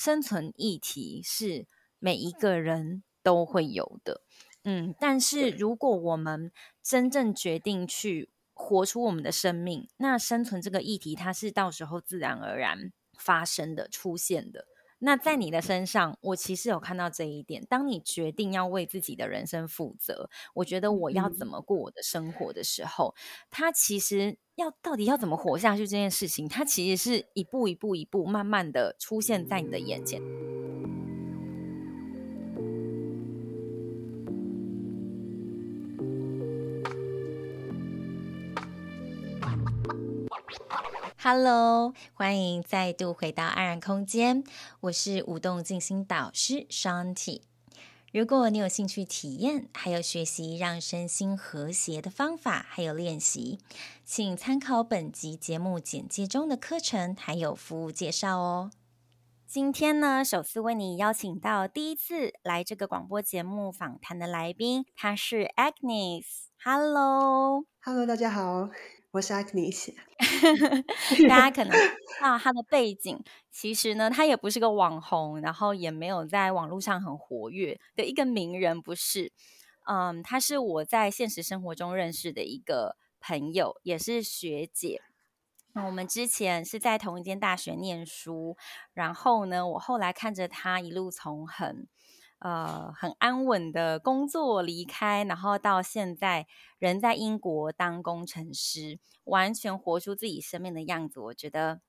生存议题是每一个人都会有的，嗯，但是如果我们真正决定去活出我们的生命，那生存这个议题，它是到时候自然而然发生的、出现的。那在你的身上，我其实有看到这一点。当你决定要为自己的人生负责，我觉得我要怎么过我的生活的时候，它其实要到底要怎么活下去这件事情，它其实是一步一步、一步慢慢的出现在你的眼前。Hello，欢迎再度回到安然空间，我是舞动静心导师 Shanti。如果你有兴趣体验，还有学习让身心和谐的方法，还有练习，请参考本集节目简介中的课程，还有服务介绍哦。今天呢，首次为你邀请到第一次来这个广播节目访谈的来宾，他是 Agnes。Hello，Hello，大家好。我是 Agnes，大家可能知 道他的背景，其实呢，他也不是个网红，然后也没有在网络上很活跃的一个名人，不是。嗯，他是我在现实生活中认识的一个朋友，也是学姐。那我们之前是在同一间大学念书，然后呢，我后来看着他一路从很。呃，很安稳的工作离开，然后到现在人在英国当工程师，完全活出自己生命的样子，我觉得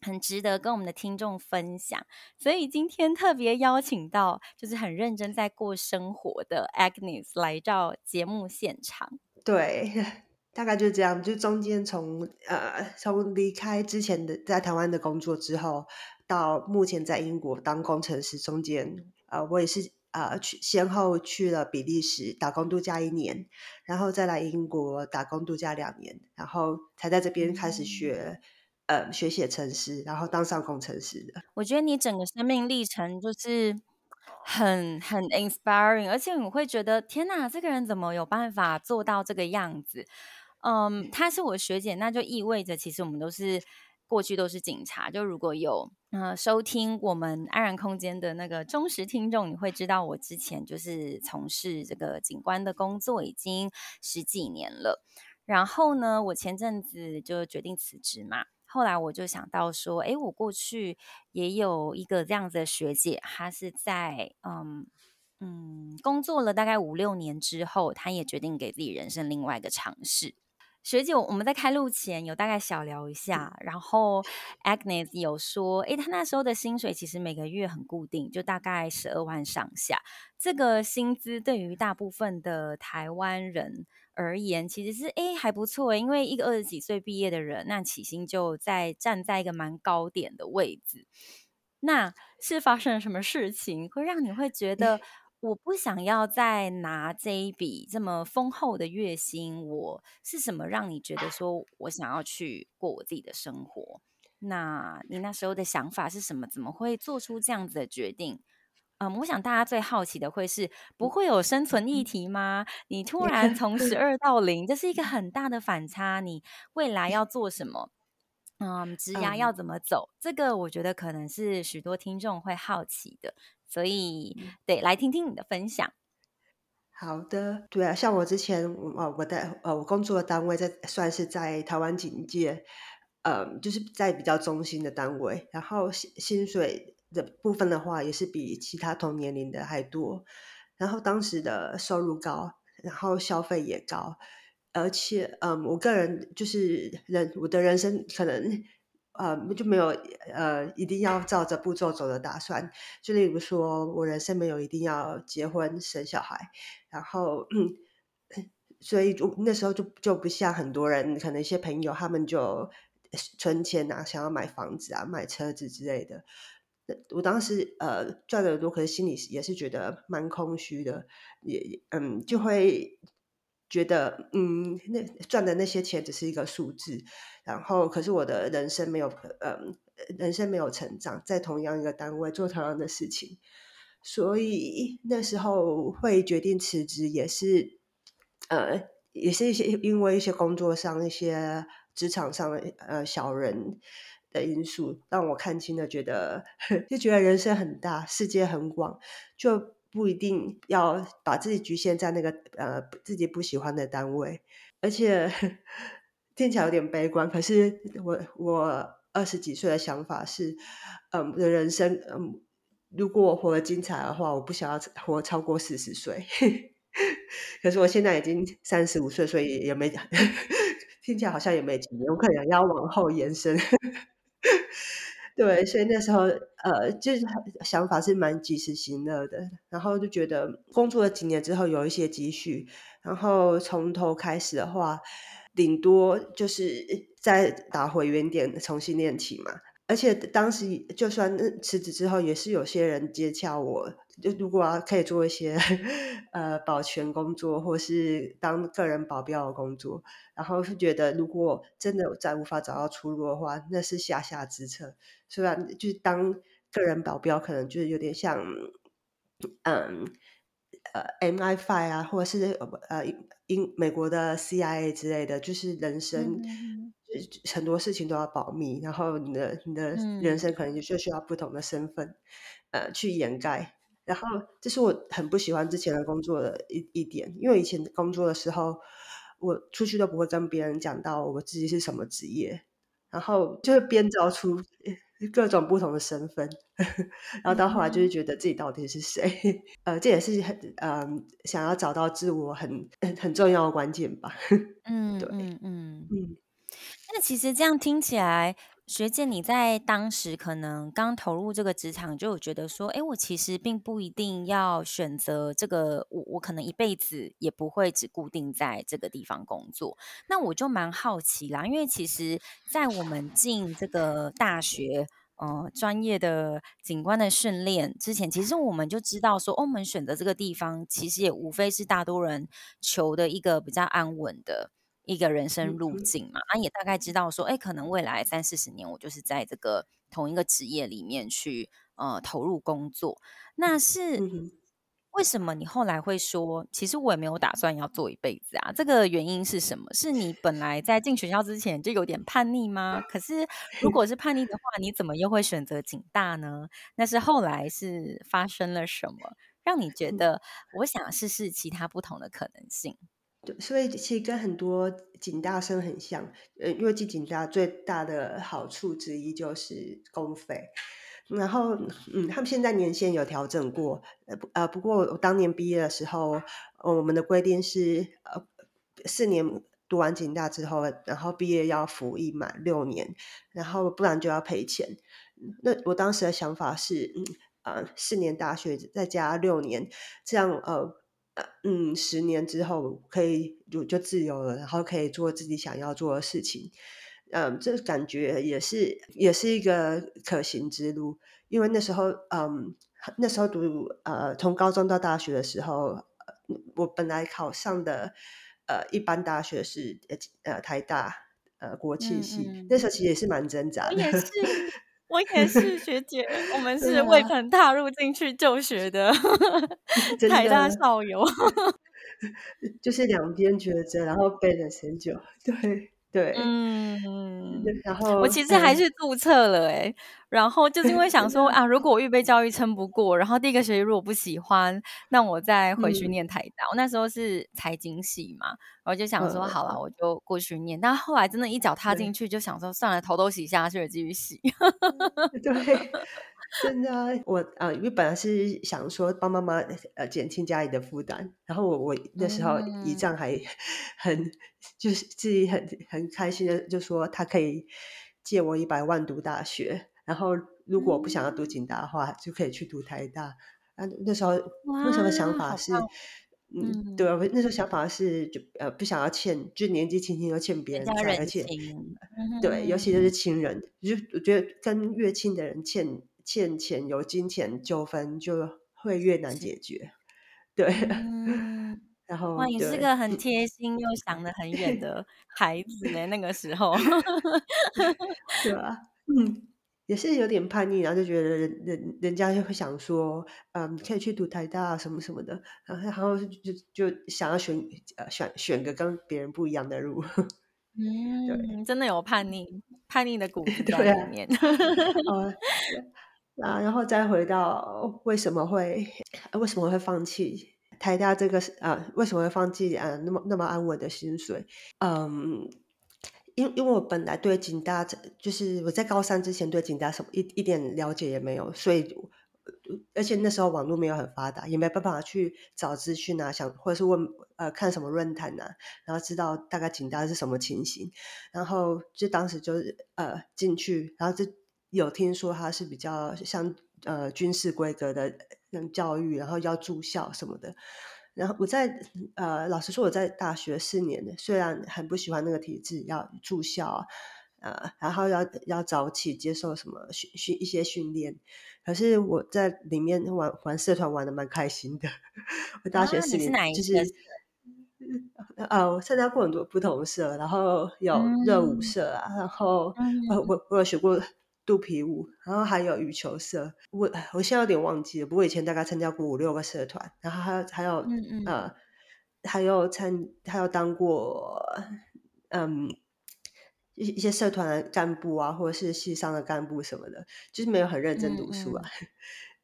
很值得跟我们的听众分享。所以今天特别邀请到，就是很认真在过生活的 Agnes 来到节目现场。对，大概就是这样。就中间从呃从离开之前的在台湾的工作之后，到目前在英国当工程师，中间。呃，我也是呃去先后去了比利时打工度假一年，然后再来英国打工度假两年，然后才在这边开始学呃学写程式，然后当上工程师的。我觉得你整个生命历程就是很很 inspiring，而且你会觉得天哪，这个人怎么有办法做到这个样子？嗯，她是我学姐，那就意味着其实我们都是。过去都是警察，就如果有呃收听我们安然空间的那个忠实听众，你会知道我之前就是从事这个警官的工作已经十几年了。然后呢，我前阵子就决定辞职嘛，后来我就想到说，诶，我过去也有一个这样子的学姐，她是在嗯嗯工作了大概五六年之后，她也决定给自己人生另外一个尝试。学姐，我们在开录前有大概小聊一下，然后 Agnes 有说，诶，他那时候的薪水其实每个月很固定，就大概十二万上下。这个薪资对于大部分的台湾人而言，其实是诶还不错，因为一个二十几岁毕业的人，那起薪就在站在一个蛮高点的位置。那是发生了什么事情，会让你会觉得？我不想要再拿这一笔这么丰厚的月薪，我是什么让你觉得说我想要去过我自己的生活？那你那时候的想法是什么？怎么会做出这样子的决定？嗯，我想大家最好奇的会是不会有生存议题吗？你突然从十二到零，这是一个很大的反差。你未来要做什么？嗯，职涯要怎么走？这个我觉得可能是许多听众会好奇的。所以，对，来听听你的分享。好的，对啊，像我之前，呃，我的呃，我工作的单位在算是在台湾警界，呃，就是在比较中心的单位，然后薪薪水的部分的话，也是比其他同年龄的还多。然后当时的收入高，然后消费也高，而且，嗯、呃，我个人就是人，我的人生可能。呃，就没有呃，一定要照着步骤走的打算。就例如说，我人生没有一定要结婚生小孩，然后，所以就那时候就就不像很多人，可能一些朋友他们就存钱啊，想要买房子啊，买车子之类的。我当时呃赚的多，可是心里也是觉得蛮空虚的，也嗯就会。觉得嗯，那赚的那些钱只是一个数字，然后可是我的人生没有，嗯，人生没有成长，在同样一个单位做同样的事情，所以那时候会决定辞职，也是，呃，也是一些因为一些工作上一些职场上的呃小人的因素，让我看清了，觉得 就觉得人生很大，世界很广，就不一定要把自己局限在那个呃自己不喜欢的单位。而且听起来有点悲观，可是我我二十几岁的想法是，嗯，的人生，嗯，如果我活得精彩的话，我不想要活超过四十岁。可是我现在已经三十五岁，所以也没 听起来好像也没几年，我可能要往后延伸。对，所以那时候呃，就是想法是蛮及时行乐的，然后就觉得工作了几年之后有一些积蓄，然后从头开始的话，顶多就是再打回原点，重新练起嘛。而且当时就算辞职之后，也是有些人接洽我，如果要可以做一些 呃保全工作，或是当个人保镖的工作，然后是觉得如果真的再无法找到出路的话，那是下下之策。虽然就是当个人保镖，可能就是有点像嗯呃 MI5 啊，或者是呃英美国的 CIA 之类的，就是人生。嗯很多事情都要保密，然后你的你的人生可能就需要不同的身份，嗯、呃，去掩盖。然后这是我很不喜欢之前的工作的一一点，因为以前工作的时候，我出去都不会跟别人讲到我自己是什么职业，然后就会编造出各种不同的身份，然后到后来就是觉得自己到底是谁，嗯、呃，这也是很嗯、呃、想要找到自我很很重要的关键吧。嗯，对，嗯嗯嗯。那其实这样听起来，学姐你在当时可能刚投入这个职场，就有觉得说，哎，我其实并不一定要选择这个，我我可能一辈子也不会只固定在这个地方工作。那我就蛮好奇啦，因为其实，在我们进这个大学，呃，专业的警官的训练之前，其实我们就知道说，哦，我们选择这个地方，其实也无非是大多人求的一个比较安稳的。一个人生路径嘛，啊，也大概知道说，哎，可能未来三四十年，我就是在这个同一个职业里面去呃投入工作。那是为什么你后来会说，其实我也没有打算要做一辈子啊？这个原因是什么？是你本来在进学校之前就有点叛逆吗？可是如果是叛逆的话，你怎么又会选择警大呢？那是后来是发生了什么，让你觉得我想试试其他不同的可能性？所以其实跟很多警大生很像，呃，因为进警大最大的好处之一就是公费，然后，嗯，他们现在年限有调整过，呃，不过我当年毕业的时候，我们的规定是，呃，四年读完警大之后，然后毕业要服役满六年，然后不然就要赔钱。那我当时的想法是，嗯，呃，四年大学再加六年，这样，呃。嗯，十年之后可以就就自由了，然后可以做自己想要做的事情。嗯，这感觉也是也是一个可行之路。因为那时候，嗯，那时候读呃，从高中到大学的时候，我本来考上的呃一般大学是呃台大呃国际系，嗯嗯，那时候其实也是蛮挣扎的。也是。我也是学姐，我们 是未曾踏入进去就学的 台大校友，就是两边抉择，然后背了很久，对对，嗯，然后我其实还是注册了哎、欸，然后就是因为想说 啊，如果我预备教育撑不过，然后第一个学期如果不喜欢，那我再回去念台大。嗯、我那时候是财经系嘛，然后就想说、嗯、好了，我就过去念。但后来真的，一脚踏进去，就想说算了，头都洗下去了，继续洗。对，真的、啊，我啊，因为本来是想说帮妈妈呃减轻家里的负担，然后我我那时候姨丈还很、嗯、就是自己很很开心的就说他可以借我一百万读大学，然后如果不想要读警大的话，嗯、就可以去读台大。啊，那时候那时候的想法是，嗯，对，那时候想法是就呃不想要欠，就年纪轻轻又欠别人债，而且、嗯、对，尤其就是亲人，就我觉得跟越亲的人欠欠钱有金钱纠纷就会越难解决，对。嗯、然后哇，你是个很贴心又想得很远的孩子呢，那个时候，对吧？嗯。也是有点叛逆，然后就觉得人人人家就会想说，嗯，可以去读台大什么什么的，然后然后就就想要选呃选选个跟别人不一样的路。嗯，真的有叛逆，叛逆的骨子 在里面。然后再回到为什么会为什么会放弃台大这个啊？为什么会放弃啊？那么那么安稳的薪水？嗯。因因为我本来对警大，就是我在高三之前对警大什么一一点了解也没有，所以而且那时候网络没有很发达，也没办法去找资讯啊，想或者是问呃看什么论坛啊，然后知道大概警大是什么情形，然后就当时就是呃进去，然后就有听说他是比较像呃军事规格的那教育，然后要住校什么的。然后我在呃，老实说，我在大学四年的，虽然很不喜欢那个体制，要住校，呃，然后要要早起接受什么训训一些训练，可是我在里面玩玩社团玩的蛮开心的。我大学四年、啊、就是，呃，我参加过很多不同社，然后有热舞社啊，嗯、然后、我我有学过。肚皮舞，然后还有羽球社，我我现在有点忘记了。不过以前大概参加过五六个社团，然后还有还有嗯嗯呃，还有参还有当过嗯一一些社团的干部啊，或者是系上的干部什么的，就是没有很认真读书啊。嗯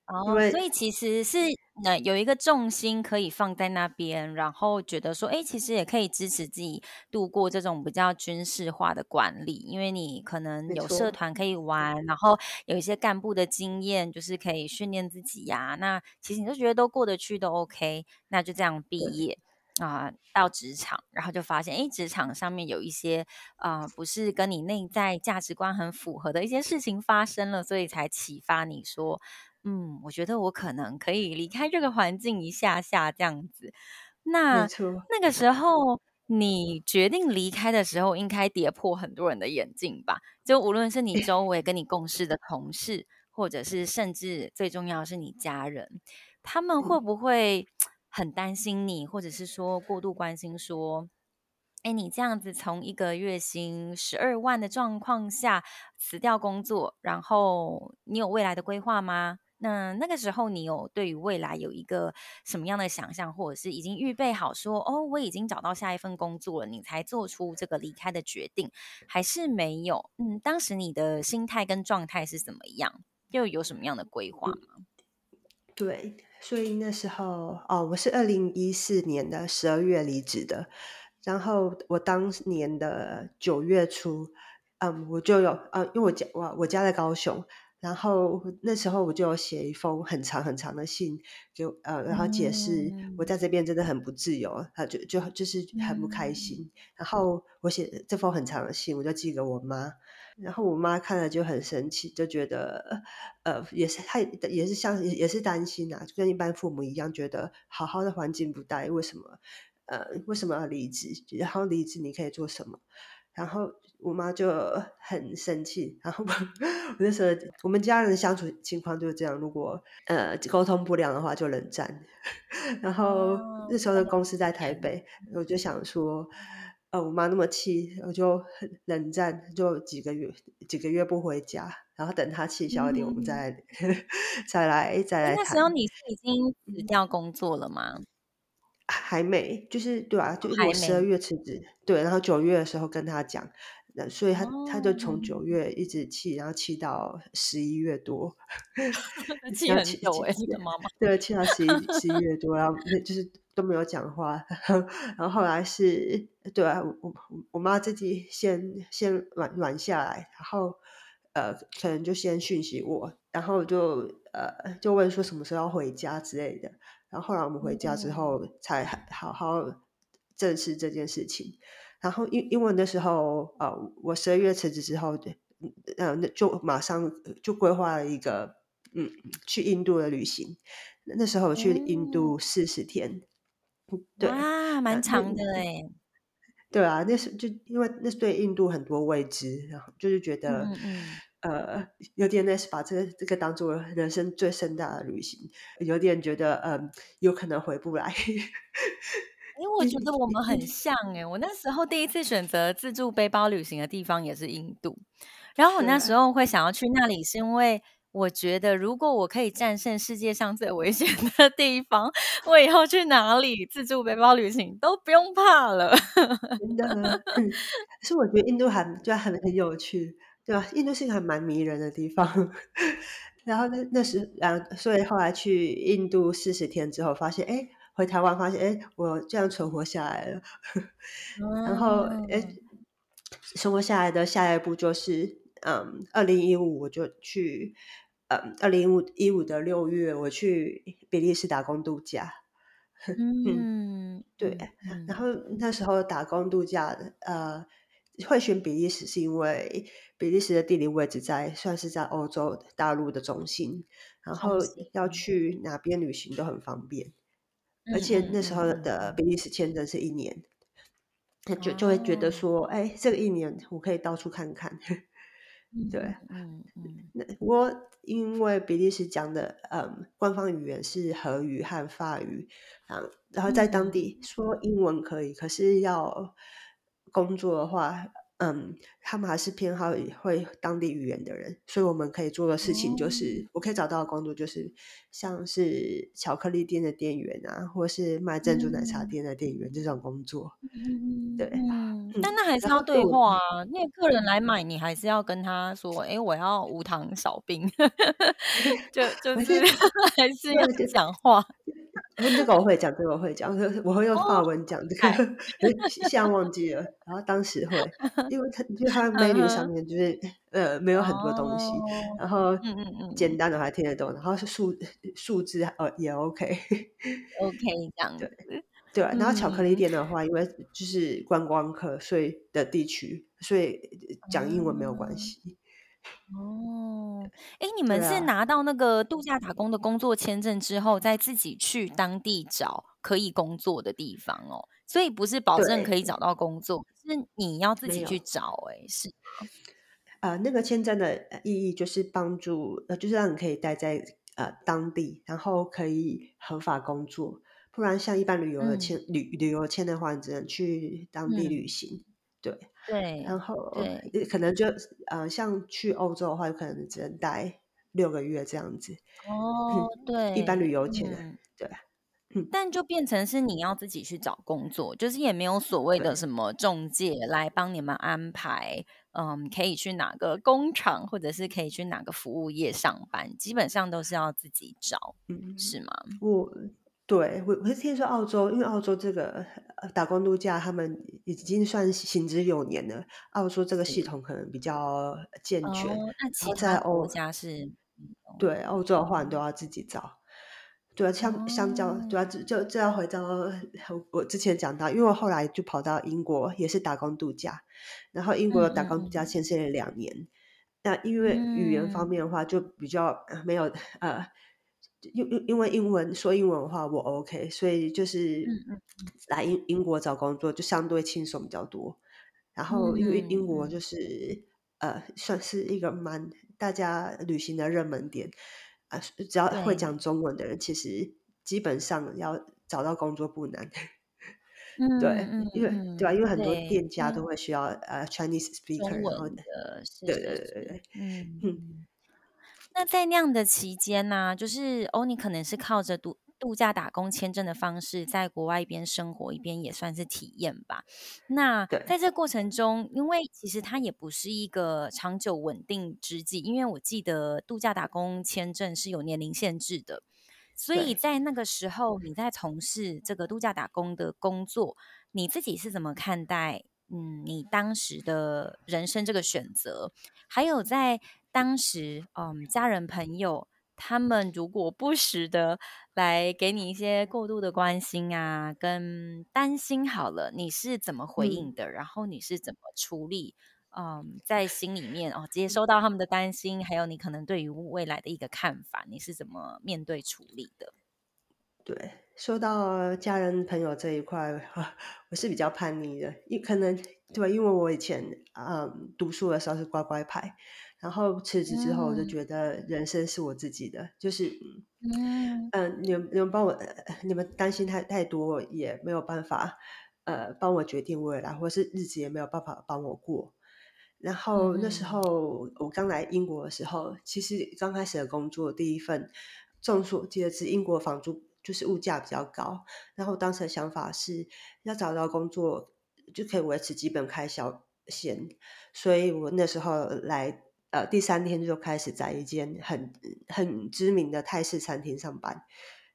嗯哦，所以其实是那有一个重心可以放在那边，然后觉得说，哎，其实也可以支持自己度过这种比较军事化的管理，因为你可能有社团可以玩，然后有一些干部的经验，就是可以训练自己呀。那其实你都觉得都过得去，都 OK，那就这样毕业啊，呃，到职场，然后就发现，哎，职场上面有一些啊，呃，不是跟你内在价值观很符合的一些事情发生了，所以才启发你说。嗯，我觉得我可能可以离开这个环境一下下这样子。那那个时候你决定离开的时候，应该跌破很多人的眼镜吧？就无论是你周围跟你共事的同事，或者是甚至最重要的是你家人，他们会不会很担心你，或者是说过度关心说，哎，你这样子从一个月薪十二万的状况下辞掉工作，然后你有未来的规划吗？那那个时候，你有对于未来有一个什么样的想象，或者是已经预备好说，哦，我已经找到下一份工作了，你才做出这个离开的决定，还是没有？嗯，当时你的心态跟状态是怎么样？又有什么样的规划吗？对，所以那时候，哦，我是二零一四年的十二月离职的，然后我当年的九月初，嗯，我就有，嗯，因为我家我我家在高雄。然后那时候我就有写一封很长很长的信，就呃，然后解释我在这边真的很不自由，他就就就是很不开心。嗯、然后我写这封很长的信，我就寄给我妈，然后我妈看了就很生气，就觉得呃，也是她也是像也是担心啊，就跟一般父母一样，觉得好好的环境不待，为什么呃为什么要离职？然后离职你可以做什么？然后。我妈就很生气，然后 我那时候我们家人相处情况就是这样，如果呃沟通不良的话就冷战。然后那时候的公司在台北，我就想说，呃，我妈那么气，我就很冷战，就几个月几个月不回家，然后等她气消一点，嗯、我们 再来再来再来谈。那时候你是已经辞掉工作了吗？还没，就是对啊，就我十二月辞职，对，然后九月的时候跟他讲。那所以他、哦、他就从九月一直气，然后气到十一月多，气很久哎，你的妈妈对，气到十一十一月多，然后就是都没有讲话，然后后来是对啊，我我我妈自己先先软软下来，然后呃，可能就先讯息我，然后就呃就问说什么时候要回家之类的，然后后来我们回家之后才好好正视这件事情。然后因因为那时候，呃，我十二月辞职之后，呃，那就马上就规划了一个，嗯，去印度的旅行。那时候我去印度四十天，嗯、对啊，蛮长的哎。对啊，那是就因为那是对印度很多未知，然后就是觉得，嗯嗯呃，有点那是把这个这个当做人生最盛大的旅行，有点觉得，嗯、呃，有可能回不来。因为我觉得我们很像哎，我那时候第一次选择自助背包旅行的地方也是印度，然后我那时候会想要去那里，是因为我觉得如果我可以战胜世界上最危险的地方，我以后去哪里自助背包旅行都不用怕了。真的，嗯，是我觉得印度还就很很有趣，对吧？印度是一个还蛮迷人的地方。然后那那时，然后所以后来去印度四十天之后，发现，哎，回台湾发现，哎，我这样存活下来了。然后，哎，存活下来的下一步就是，嗯，二零一五我就去，嗯，二零一五一五的六月我去比利时打工度假。嗯，对。然后那时候打工度假的，呃。会选比利时是因为比利时的地理位置在算是在欧洲大陆的中心，然后要去哪边旅行都很方便，而且那时候的比利时签证是一年，就就会觉得说，哎，这个一年我可以到处看看。对，嗯嗯，那我因为比利时讲的嗯官方语言是荷语和法语，啊，然后在当地说英文可以，可是要。工作的话，嗯，他们还是偏好会当地语言的人，所以我们可以做的事情就是，哦、我可以找到的工作就是，像是巧克力店的店员啊，或是卖珍珠奶茶店的店员、嗯、这种工作。嗯，对，嗯，但那还是要对话啊，那个客人来买，你还是要跟他说，哎、欸，我要无糖少冰，就就是 还是要讲话。这个我会讲，这个我会讲，我会用法文讲这个，现在忘记了。然后当时会，因为它就它 menu 上面就是呃没有很多东西，然后嗯嗯嗯简单的还听得懂，然后是数数字呃也 OK OK 这样对对。然后巧克力店的话，因为就是观光客所以的地区，所以讲英文没有关系。哦，哎，你们是拿到那个度假打工的工作签证之后，再自己去当地找可以工作的地方哦，所以不是保证可以找到工作，是你要自己去找。哎，是呃，那个签证的意义就是帮助，呃，就是让你可以待在呃当地，然后可以合法工作。不然像一般旅游的签、嗯、旅旅游签的话，你只能去当地旅行。嗯、对。对，然后对可能就呃，像去欧洲的话，有可能只能待六个月这样子。哦，对，一般旅游前、嗯，对，嗯，但就变成是你要自己去找工作，就是也没有所谓的什么中介来帮你们安排，嗯，可以去哪个工厂，或者是可以去哪个服务业上班，基本上都是要自己找，嗯，是吗？我。对，我我是听说澳洲，因为澳洲这个打工度假，他们已经算行之有年了。澳洲这个系统可能比较健全。哦、那其他国家是？对，欧洲的话你都要自己找。对啊，相相较，对啊，就就就要回到我之前讲到，因为我后来就跑到英国，也是打工度假。然后英国的打工度假签证了两年。嗯、那因为语言方面的话，就比较没有呃。因因因为英文说英文的话我 OK，所以就是来英英国找工作就相对轻松比较多。然后因为英国就是呃算是一个蛮大家旅行的热门点啊，呃，只要会讲中文的人，其实基本上要找到工作不难。对，因为对吧？因为很多店家都会需要呃 Chinese speaker，然后的，对对对对对，嗯嗯。那在那样的期间呢、啊，就是欧尼可能是靠着度度假打工签证的方式，在国外一边生活一边也算是体验吧。那在这过程中，因为其实它也不是一个长久稳定之计，因为我记得度假打工签证是有年龄限制的，所以在那个时候你在从事这个度假打工的工作，你自己是怎么看待？嗯，你当时的人生这个选择，还有在。当时，嗯，家人朋友他们如果不时的来给你一些过度的关心啊，跟担心，好了，你是怎么回应的？嗯、然后你是怎么处理？嗯，在心里面哦，接收到他们的担心，还有你可能对于未来的一个看法，你是怎么面对处理的？对，说到家人朋友这一块，我是比较叛逆的，因可能对，因为我以前嗯读书的时候是乖乖牌。然后辞职之后，我就觉得人生是我自己的，嗯、就是嗯嗯，你们你们帮我，你们担心太太多也没有办法，呃，帮我决定未来，或是日子也没有办法帮我过。然后那时候我刚来英国的时候，其实刚开始的工作第一份，众所皆知，英国房租就是物价比较高。然后当时的想法是要找到工作就可以维持基本开销先，所以我那时候来呃第三天就开始在一间很很知名的泰式餐厅上班，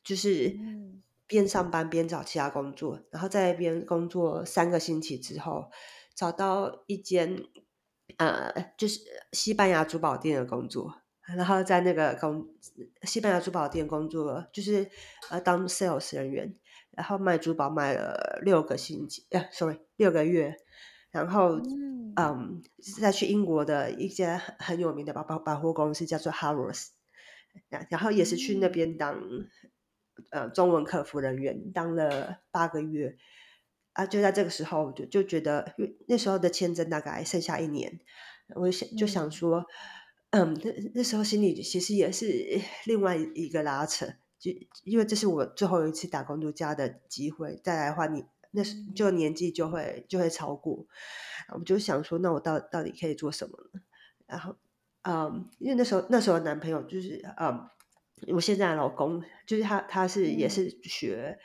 就是边上班边找其他工作，然后在那边工作三个星期之后，找到一间。呃，就是西班牙珠宝店的工作，然后在那个工西班牙珠宝店工作，就是呃当 sales 人员，然后卖珠宝卖了六个星期，呃，sorry，六个月，然后嗯，嗯，再去英国的一家很有名的百百百货公司叫做 Harrods，然后也是去那边当呃中文客服人员，当了八个月。啊，就在这个时候，就就觉得，因为那时候的签证大概剩下一年，我想就想说，嗯，那、嗯、那时候心里其实也是另外一个拉扯，就因为这是我最后一次打工度假的机会，再来的话，你那时就年纪就会就会超过，我就想说，那我到到底可以做什么呢？然后，嗯，因为那时候那时候男朋友就是，嗯，我现在的老公就是他，他是也是学，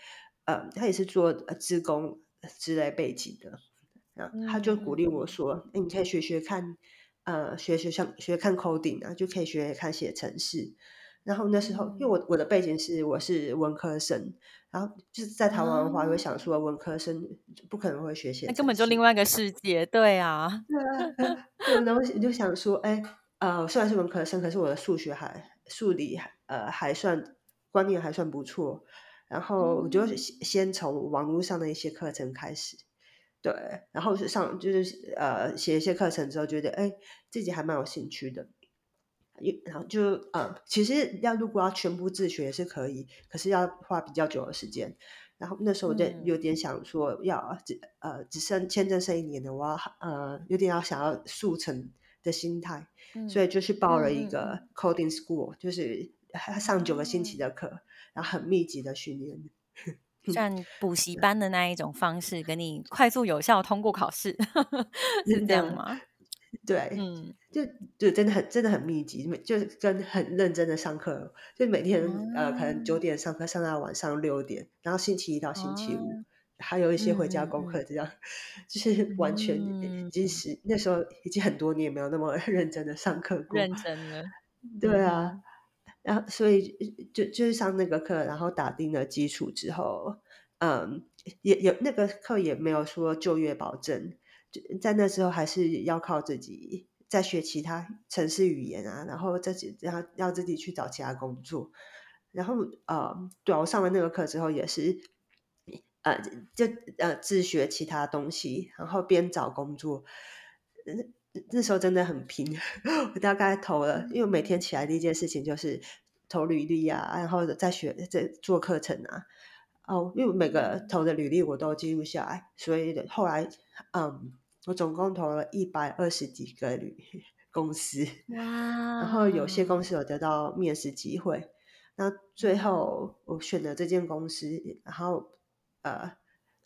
嗯，嗯他也是做职工。之类背景的，然后他就鼓励我说：“哎、嗯，你可以学学看，呃，学学像学看 coding 啊，就可以学学看写程式。”然后那时候，因为我我的背景是我是文科生，然后就是在台湾的话，我想说文科生不可能会学写，那根本就另外一个世界，对啊。对啊，然后你就想说：“哎，呃，虽然是文科生，可是我的数学还数理还呃还算观念还算不错。”然后我就先从网络上的一些课程开始，对，然后是上就是呃写一些课程之后，觉得哎自己还蛮有兴趣的，然后就呃其实要如果要全部自学也是可以，可是要花比较久的时间。然后那时候我就有点想说要只呃只剩签证剩一年的，我要呃有点要想要速成的心态，所以就去报了一个 coding school，就是上九个星期的课。然后很密集的训练，像补习班的那一种方式，给你快速有效通过考试，是这样吗？对，嗯，就就真的很真的很密集，就跟很认真的上课，就每天、嗯、呃可能九点上课上到晚上六点，然后星期一到星期五、嗯、还有一些回家功课，这样、嗯、就是。完全已经是、嗯、那时候已经很多年没有那么 认真的上课过，认真了，对啊。嗯然后，所以就就是上那个课，然后打定了基础之后，嗯，也也那个课也没有说就业保证，就在那时候还是要靠自己再学其他城市语言啊，然后自己然后要自己去找其他工作。然后，呃，对，我上完那个课之后也是，呃，就呃自学其他东西，然后边找工作。那时候真的很拼，我大概投了，因为每天起来第一件事情就是投履历啊，然后再学再做课程啊。哦，因为每个投的履历我都记录下来，所以后来嗯，我总共投了一百二十几个旅公司，哇！然后有些公司有得到面试机会，那最后我选了这间公司，然后呃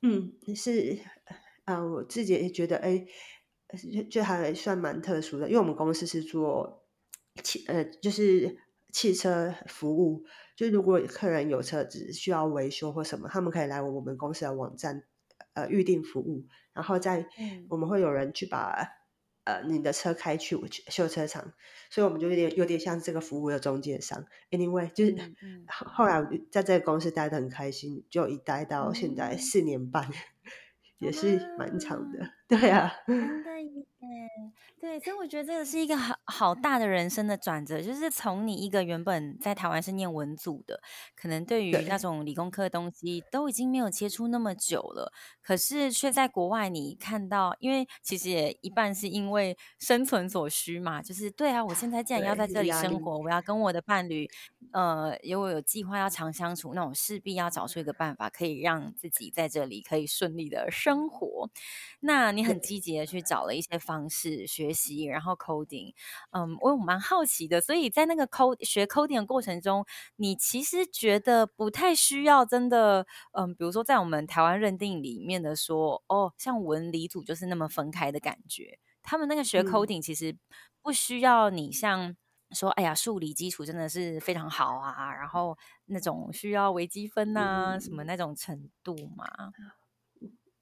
嗯是啊、呃，我自己也觉得哎。就就还算蛮特殊的，因为我们公司是做汽呃，就是汽车服务，就如果客人有车子需要维修或什么，他们可以来我们公司的网站呃预定服务，然后再我们会有人去把呃你的车开去修车厂，所以我们就有点有点像这个服务的中介商。Anyway，就是后来在这个公司待得很开心，就一待到现在四年半。也是蛮长的，对啊，真的耶，对，所以我觉得这个是一个好好大的人生的转折，就是从你一个原本在台湾是念文组的，可能对于那种理工科的东西都已经没有接触那么久了，可是却在国外你看到，因为其实也一半是因为生存所需嘛，就是对啊，我现在既然要在这里生活，我要跟我的伴侣，呃，如果有计划要长相处，那我势必要找出一个办法，可以让自己在这里可以顺利的生。生活，那你很积极的去找了一些方式学习，然后 coding，嗯，我蛮好奇的，所以在那个 code 学 coding 的过程中，你其实觉得不太需要真的，嗯，比如说在我们台湾认定里面的说，哦，像文理组就是那么分开的感觉，他们那个学 coding 其实不需要你像说，哎呀，数理基础真的是非常好啊，然后那种需要微积分啊、嗯、什么那种程度嘛。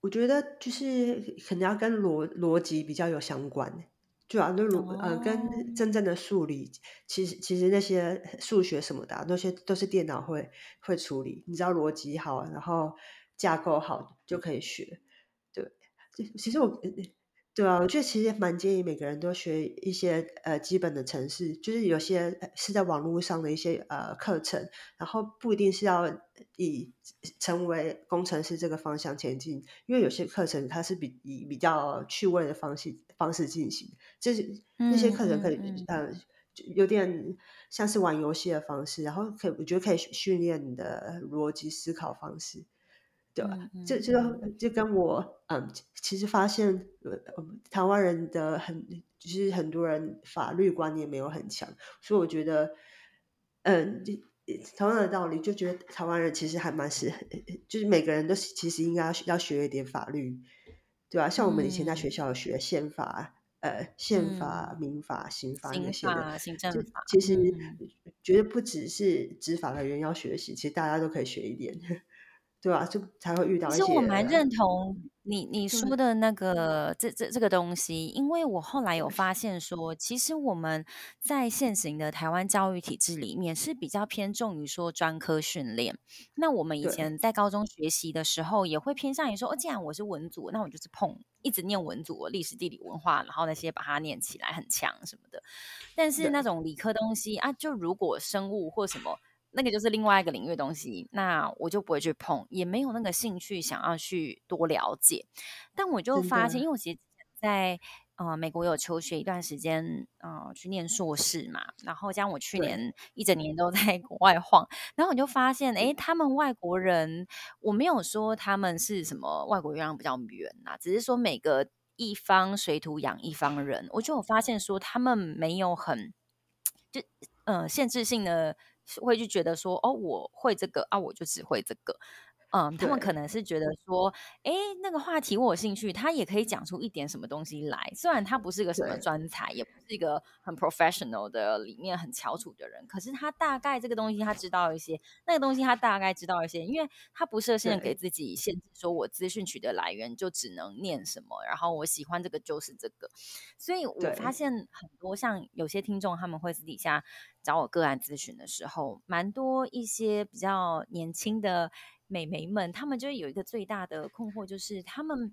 我觉得就是可能要跟逻逻辑比较有相关，对啊，那如呃跟真正的数理，其实其实那些数学什么的、啊，那些都是电脑会会处理。你知道逻辑好，然后架构好就可以学。对，其实我。对啊，我觉得其实也蛮建议每个人都学一些呃基本的程式，就是有些是在网络上的一些呃课程，然后不一定是要以成为工程师这个方向前进，因为有些课程它是比以比较趣味的方式方式进行，就是那些课程可以、嗯嗯、呃有点像是玩游戏的方式，然后可以我觉得可以训练你的逻辑思考方式。对吧？这这就，就跟我嗯，其实发现呃，台湾人的很就是很多人法律观念没有很强，所以我觉得嗯，同样的道理，就觉得台湾人其实还蛮适合，就是每个人都其实应该要要学一点法律，对吧？像我们以前在学校学宪法、嗯、呃宪法、民法、刑法那些的，行政法，其实觉得不只是执法的人要学习，其实大家都可以学一点。对吧？就才会遇到一些。其实我蛮认同你你说的那个这这这个东西，因为我后来有发现说，其实我们在现行的台湾教育体制里面是比较偏重于说专科训练。那我们以前在高中学习的时候，也会偏向于说，哦，既然我是文组，那我就是碰一直念文组，历史、地理、文化，然后那些把它念起来很强什么的。但是那种理科东西啊，就如果生物或什么。那个就是另外一个领域的东西，那我就不会去碰，也没有那个兴趣想要去多了解。但我就发现，因为我其实在呃美国有求学一段时间，呃去念硕士嘛，然后将我去年一整年都在国外晃，然后我就发现，哎，他们外国人，我没有说他们是什么外国月亮比较圆呐，只是说每个一方水土养一方人，我就有发现说他们没有很就呃限制性的。会就觉得说，哦，我会这个啊，我就只会这个。嗯，他们可能是觉得说，哎，那个话题我有兴趣，他也可以讲出一点什么东西来。虽然他不是个什么专才，也不是一个很 professional 的里面很翘楚的人，可是他大概这个东西他知道一些，那个东西他大概知道一些，因为他不设限给自己限制，说我资讯取得来源就只能念什么，然后我喜欢这个就是这个。所以我发现很多像有些听众他们会私底下找我个案咨询的时候，蛮多一些比较年轻的。美眉们，她们就有一个最大的困惑，就是她们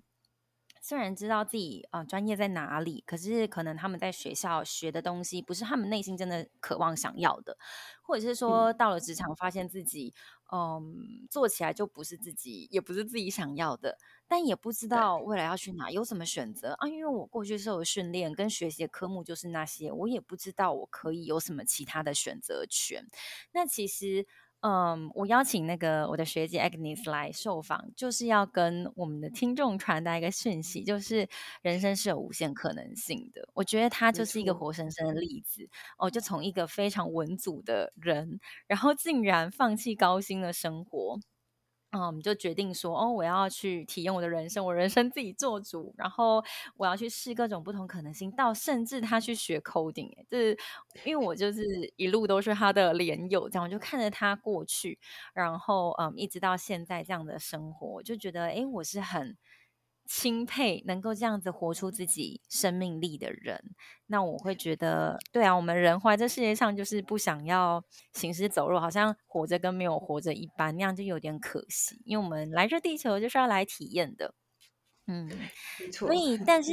虽然知道自己啊、呃、专业在哪里，可是可能他们在学校学的东西不是他们内心真的渴望想要的，或者是说到了职场发现自己嗯、呃、做起来就不是自己，也不是自己想要的，但也不知道未来要去哪，有什么选择啊？因为我过去受的训练跟学习的科目就是那些，我也不知道我可以有什么其他的选择权。那其实。嗯，um, 我邀请那个我的学姐 Agnes 来受访，就是要跟我们的听众传达一个讯息，就是人生是有无限可能性的。我觉得他就是一个活生生的例子哦，就从一个非常文组的人，然后竟然放弃高薪的生活。嗯，就决定说，哦，我要去体验我的人生，我人生自己做主，然后我要去试各种不同可能性，到甚至他去学 coding，就是因为我就是一路都是他的连友，这样我就看着他过去，然后嗯，一直到现在这样的生活，我就觉得，哎，我是很。钦佩能够这样子活出自己生命力的人，那我会觉得，对啊，我们人活在这世界上就是不想要行尸走肉，好像活着跟没有活着一般，那样就有点可惜。因为我们来这地球就是要来体验的，嗯，没错。所以，但是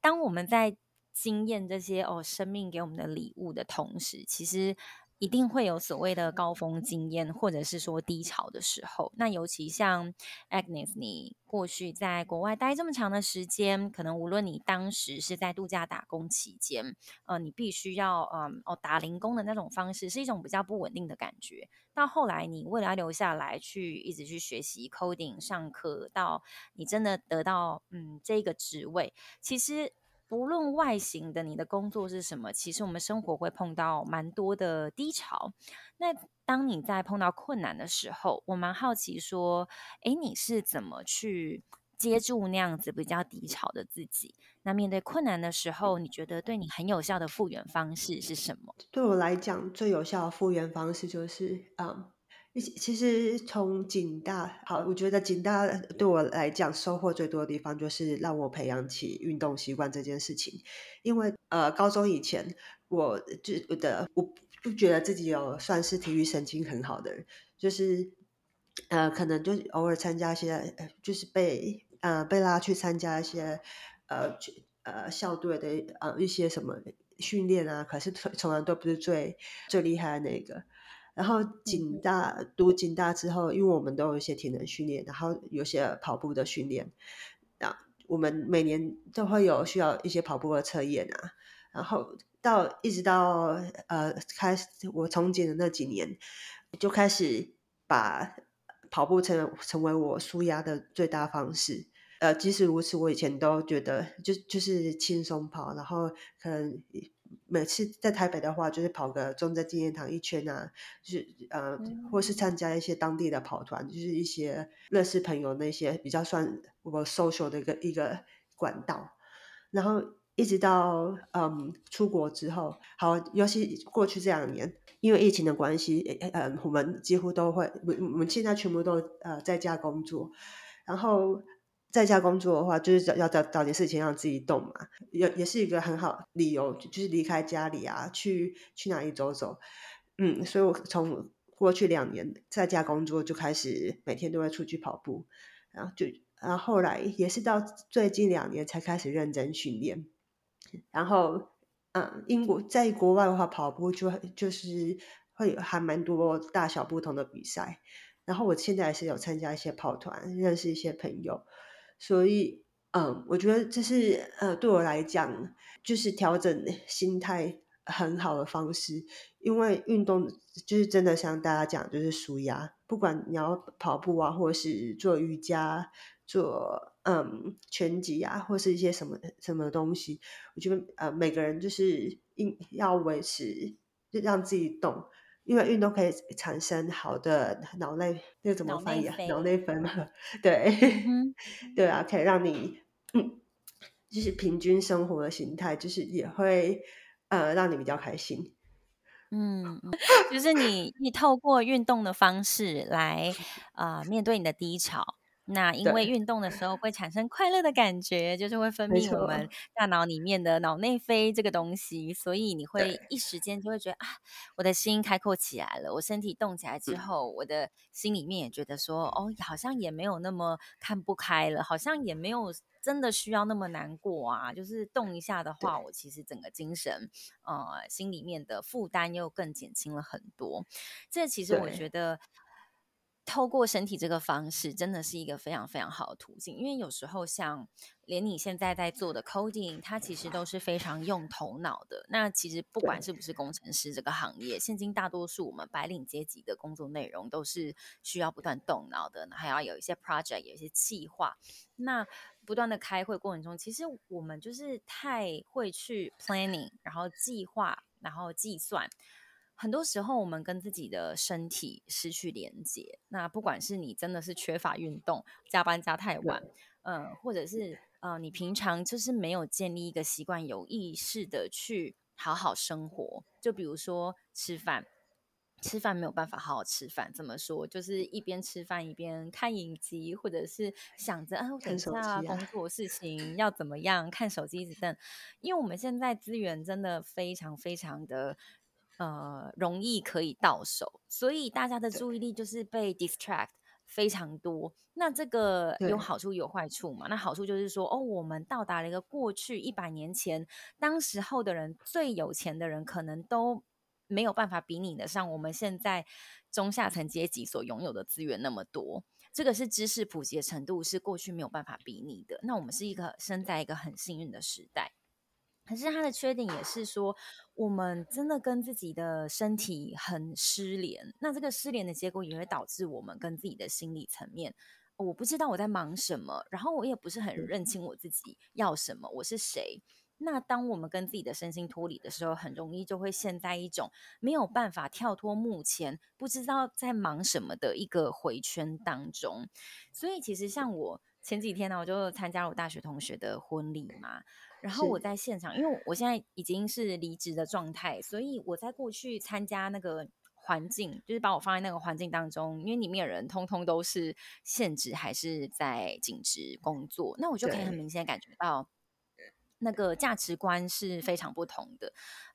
当我们在经验这些哦，生命给我们的礼物的同时，其实。一定会有所谓的高峰经验，或者是说低潮的时候。那尤其像 Agnes，你过去在国外待这么长的时间，可能无论你当时是在度假打工期间，呃，你必须要，嗯，哦，打零工的那种方式，是一种比较不稳定的感觉。到后来，你为了要留下来去一直去学习 coding 上课，到你真的得到，嗯，这个职位，其实。不论外形的你的工作是什么，其实我们生活会碰到蛮多的低潮。那当你在碰到困难的时候，我蛮好奇说，诶，你是怎么去接住那样子比较低潮的自己。那面对困难的时候，你觉得对你很有效的复原方式是什么？对我来讲，最有效的复原方式就是，嗯，其实从警大，好，我觉得警大对我来讲收获最多的地方，就是让我培养起运动习惯这件事情。因为，呃，高中以前，我就我的我不觉得自己有算是体育神经很好的人，就是。呃，可能就是偶尔参加一些，就是被呃被拉去参加一些呃呃校队的呃一些什么训练啊，可是从来都不是最最厉害的那个。然后警大读警大之后，因为我们都有一些体能训练，然后有些跑步的训练啊，我们每年都会有需要一些跑步的测验啊。然后到一直到呃开始我从警的那几年，就开始把。跑步成成为我舒压的最大方式。呃，即使如此，我以前都觉得就就是轻松跑，然后可能每次在台北的话，就是跑个中正纪念堂一圈啊，就是呃，或是参加一些当地的跑团，就是一些认识朋友那些比较算我 social 的一个一个管道。然后一直到嗯出国之后，好，尤其过去这两年。因为疫情的关系，呃，我们几乎都会，我我们现在全部都呃在家工作，然后在家工作的话，就是找要找找点事情让自己动嘛，也也是一个很好理由，就是离开家里啊，去去哪里走走，嗯，所以我从过去两年在家工作就开始每天都会出去跑步，然后就然后后来也是到最近两年才开始认真训练，然后。嗯，英国在国外的话，跑步就就是会有还蛮多大小不同的比赛。然后我现在还是有参加一些跑团，认识一些朋友。所以，嗯，我觉得这是呃对我来讲，就是调整心态很好的方式。因为运动就是真的像大家讲，就是舒压。不管你要跑步啊，或是做瑜伽。做嗯拳击啊，或是一些什么什么东西，我觉得呃每个人就是应要维持，就让自己动，因为运动可以产生好的脑内那个怎么翻译啊？脑内分嘛，对，嗯、对啊，可以让你嗯，就是平均生活的形态，就是也会呃让你比较开心。嗯，就是你你透过运动的方式来啊、呃、面对你的低潮。那因为运动的时候会产生快乐的感觉，就是会分泌我们大脑里面的脑内啡这个东西，所以你会一时间就会觉得啊，我的心开阔起来了，我身体动起来之后，我的心里面也觉得说，哦，好像也没有那么看不开了，好像也没有真的需要那么难过啊，就是动一下的话，我其实整个精神呃心里面的负担又更减轻了很多。这其实我觉得。透过身体这个方式，真的是一个非常非常好的途径。因为有时候像连你现在在做的 coding，它其实都是非常用头脑的。那其实不管是不是工程师这个行业，现今大多数我们白领阶级的工作内容都是需要不断动脑的，还要有一些 project，有一些计划。那不断的开会过程中，其实我们就是太会去 planning，然后计划，然后计算。很多时候，我们跟自己的身体失去连接。那不管是你真的是缺乏运动，加班加太晚，嗯，或者是呃，你平常就是没有建立一个习惯，有意识的去好好生活。就比如说吃饭，吃饭没有办法好好吃饭，怎么说？就是一边吃饭一边看影集，或者是想着啊，我等一下工作事情要怎么样，看手机一直瞪。因为我们现在资源真的非常非常的。呃，容易可以到手，所以大家的注意力就是被 distract 非常多。那这个有好处有坏处嘛？那好处就是说，哦，我们到达了一个过去一百年前，当时候的人最有钱的人，可能都没有办法比拟得上我们现在中下层阶级所拥有的资源那么多。这个是知识普及的程度，是过去没有办法比拟的。那我们是一个生在一个很幸运的时代。可是它的缺点也是说，我们真的跟自己的身体很失联。那这个失联的结果也会导致我们跟自己的心理层面，我不知道我在忙什么，然后我也不是很认清我自己要什么，我是谁。那当我们跟自己的身心脱离的时候，很容易就会陷在一种没有办法跳脱目前不知道在忙什么的一个回圈当中。所以其实像我。前几天呢，我就参加了我大学同学的婚礼嘛，然后我在现场，因为我现在已经是离职的状态，所以我在过去参加那个环境，就是把我放在那个环境当中，因为里面的人通通都是现职还是在警职工作，那我就可以很明显感觉到。那个价值观是非常不同的，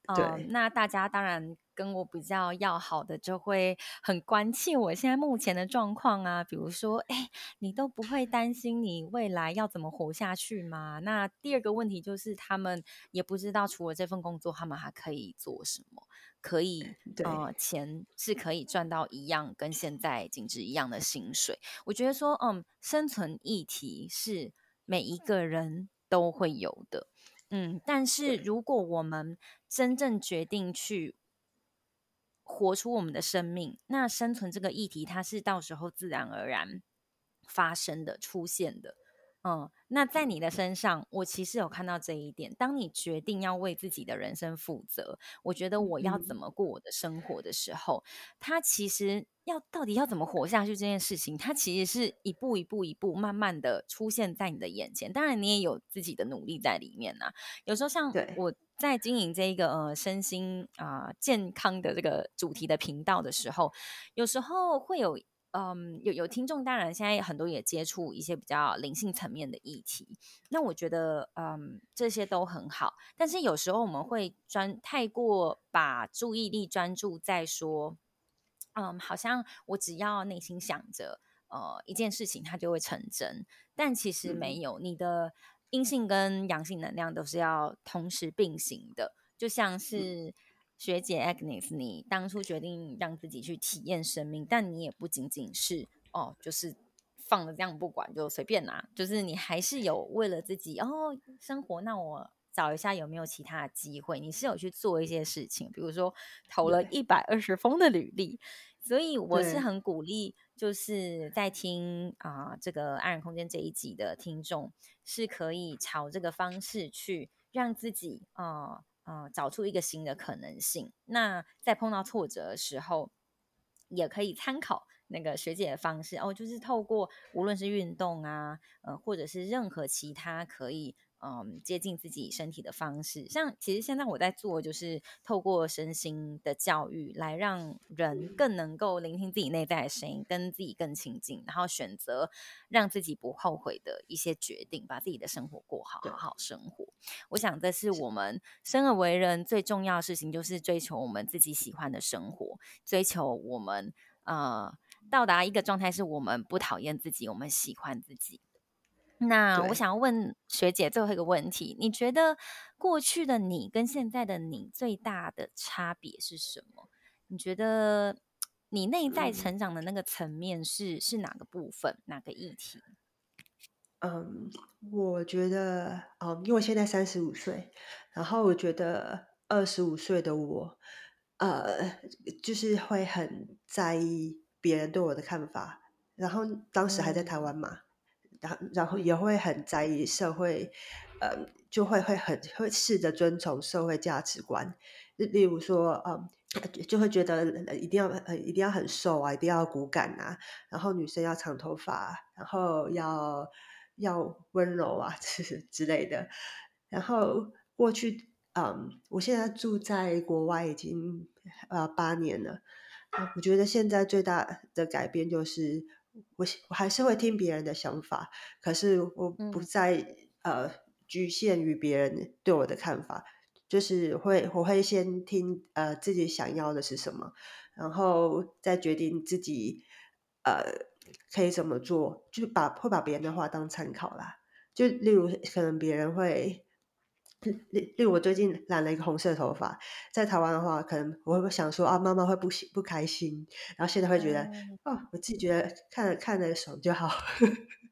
嗯、呃，那大家当然跟我比较要好的，就会很关切我现在目前的状况啊。比如说，哎，你都不会担心你未来要怎么活下去吗？那第二个问题就是，他们也不知道除了这份工作，他们还可以做什么，可以 呃，钱是可以赚到一样跟现在净值一样的薪水。我觉得说，嗯，生存议题是每一个人都会有的。嗯，但是如果我们真正决定去活出我们的生命，那生存这个议题，它是到时候自然而然发生的、出现的。嗯，那在你的身上，我其实有看到这一点。当你决定要为自己的人生负责，我觉得我要怎么过我的生活的时候，它其实要到底要怎么活下去这件事情，它其实是一步一步一步慢慢的出现在你的眼前。当然，你也有自己的努力在里面呐。有时候像我在经营这一个呃身心啊、呃、健康的这个主题的频道的时候，有时候会有。嗯，有有听众，当然现在很多也接触一些比较灵性层面的议题。那我觉得，嗯，这些都很好。但是有时候我们会专太过把注意力专注在说，嗯，好像我只要内心想着，呃，一件事情它就会成真。但其实没有，你的阴性跟阳性能量都是要同时并行的，就像是。学姐 Agnes，你当初决定让自己去体验生命，但你也不仅仅是哦，就是放了这样不管就随便拿，就是你还是有为了自己哦生活，那我找一下有没有其他的机会，你是有去做一些事情，比如说投了一百二十封的履历，所以我是很鼓励，就是在听啊、呃、这个安然空间这一集的听众是可以朝这个方式去让自己啊。呃呃，找出一个新的可能性。那在碰到挫折的时候，也可以参考那个学姐的方式哦，就是透过无论是运动啊，呃，或者是任何其他可以。嗯，接近自己身体的方式，像其实现在我在做，就是透过身心的教育，来让人更能够聆听自己内在的声音，跟自己更亲近，然后选择让自己不后悔的一些决定，把自己的生活过好，好好生活。我想这是我们生而为人最重要的事情，就是追求我们自己喜欢的生活，追求我们呃到达一个状态，是我们不讨厌自己，我们喜欢自己。那我想要问学姐最后一个问题，你觉得过去的你跟现在的你最大的差别是什么？你觉得你内在成长的那个层面是、嗯、是哪个部分，哪个议题？嗯，我觉得，嗯，因为我现在三十五岁，然后我觉得二十五岁的我，呃，就是会很在意别人对我的看法，然后当时还在台湾嘛。然，然后也会很在意社会，呃，就会会很会试着遵从社会价值观。例如说，嗯，就会觉得一定要呃一定要很瘦啊，一定要骨感啊，然后女生要长头发，然后要要温柔啊 之之类的。然后过去，嗯，我现在住在国外已经呃八年了，我觉得现在最大的改变就是。我我还是会听别人的想法，可是我不再、嗯、呃局限于别人对我的看法，就是会我会先听呃自己想要的是什么，然后再决定自己呃可以怎么做，就把会把别人的话当参考啦。就例如可能别人会。例例如我最近染了一个红色头发，在台湾的话，可能我会想说啊，妈妈会不不开心，然后现在会觉得，哦，我自己觉得看着看着爽就好，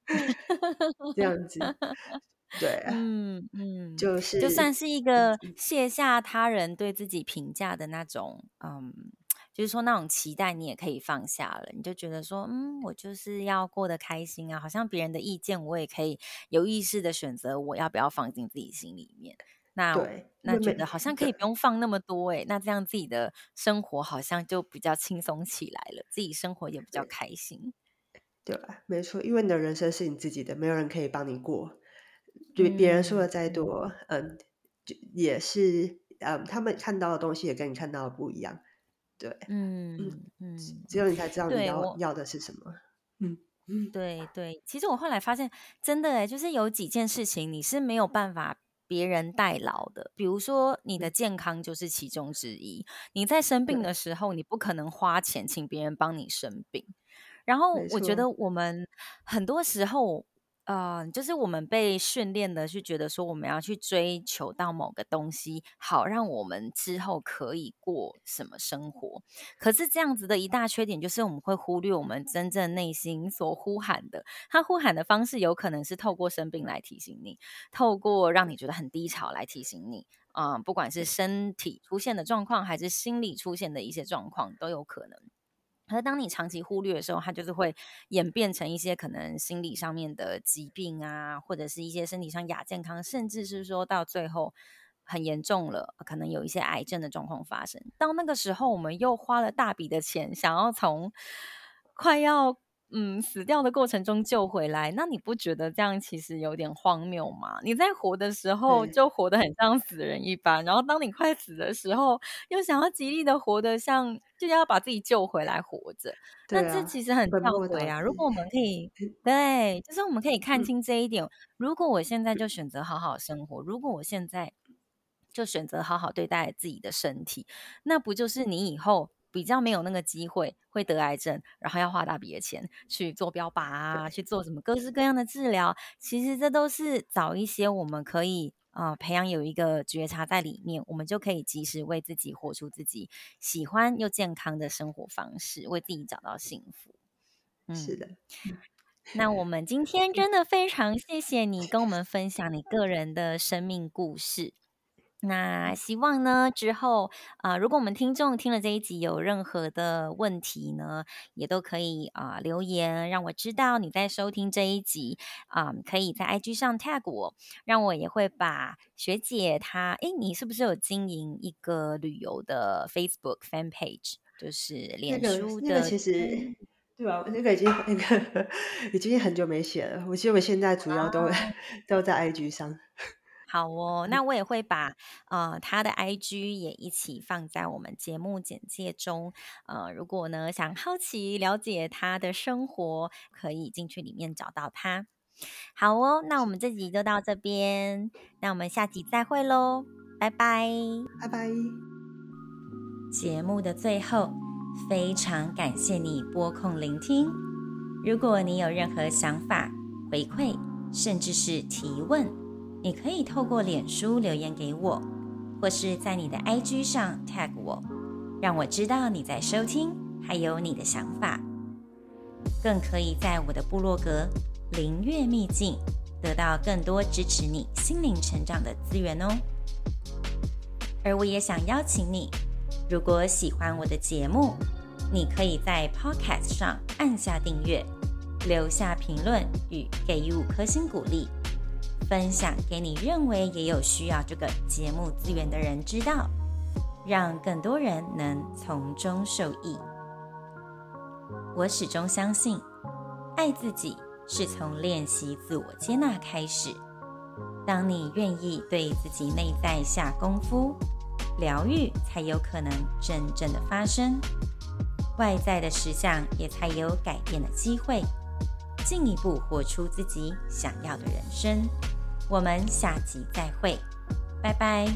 这样子，对，嗯嗯，就是就算是一个卸下他人对自己评价的那种，嗯，就是说那种期待，你也可以放下了，你就觉得说，嗯，我就是要过得开心啊，好像别人的意见，我也可以有意识的选择，我要不要放进自己心里面。那对，那觉得好像可以不用放那么多哎，那这样自己的生活好像就比较轻松起来了，自己生活也比较开心。对吧？没错，因为你的人生是你自己的，没有人可以帮你过。就别人说的再多，嗯，嗯，就也是，嗯，他们看到的东西也跟你看到的不一样。对，嗯嗯，嗯，只有你才知道你要要的是什么。嗯嗯，对对，其实我后来发现，真的哎，就是有几件事情你是没有办法别人代劳的，比如说你的健康就是其中之一。你在生病的时候，你不可能花钱请别人帮你生病。然后我觉得我们很多时候，呃，就是我们被训练的去觉得说，我们要去追求到某个东西，好让我们之后可以过什么生活。可是这样子的一大缺点就是，我们会忽略我们真正内心所呼喊的。他呼喊的方式有可能是透过生病来提醒你，透过让你觉得很低潮来提醒你。啊、不管是身体出现的状况，还是心理出现的一些状况，都有可能。可是当你长期忽略的时候，它就是会演变成一些可能心理上面的疾病啊，或者是一些身体上亚健康，甚至是说到最后很严重了，可能有一些癌症的状况发生。到那个时候，我们又花了大笔的钱，想要从快要。嗯，死掉的过程中救回来，那你不觉得这样其实有点荒谬吗？你在活的时候就活得很像死人一般，然后当你快死的时候，又想要极力的活得像，就要把自己救回来活着。那、啊、这其实很吊诡啊！如果我们可以，对，就是我们可以看清这一点。嗯、如果我现在就选择好好生活，如果我现在就选择好好对待自己的身体，那不就是你以后？比较没有那个机会会得癌症，然后要花大笔的钱去做标靶啊，去做什么各式各样的治疗。其实这都是早一些我们可以啊、呃、培养有一个觉察在里面，我们就可以及时为自己活出自己喜欢又健康的生活方式，为自己找到幸福。嗯，是的。那我们今 天真的非常谢谢你跟我们分享你个人的生命故事。那希望呢，之后啊、呃，如果我们听众听了这一集有任何的问题呢，也都可以啊、呃、留言让我知道你在收听这一集啊、呃，可以在 IG 上 tag 我，让我也会把学姐她，诶，你是不是有经营一个旅游的 Facebook fan page，就是脸书的？那个、其实对吧？那个已经那个 已经很久没写了，我记得我现在主要都、啊、都在 IG 上。好哦，那我也会把呃他的 IG 也一起放在我们节目简介中。呃，如果呢想好奇了解他的生活，可以进去里面找到他。好哦，那我们这集就到这边，那我们下集再会喽，拜拜，拜拜。节目的最后，非常感谢你拨空聆听。如果你有任何想法、回馈，甚至是提问。你可以透过脸书留言给我，或是在你的 IG 上 tag 我，让我知道你在收听，还有你的想法。更可以在我的部落格“灵月秘境”得到更多支持你心灵成长的资源哦。而我也想邀请你，如果喜欢我的节目，你可以在 Podcast 上按下订阅，留下评论与给予五颗星鼓励。分享给你认为也有需要这个节目资源的人知道，让更多人能从中受益。我始终相信，爱自己是从练习自我接纳开始。当你愿意对自己内在下功夫，疗愈才有可能真正的发生，外在的实相也才有改变的机会，进一步活出自己想要的人生。我们下集再会，拜拜。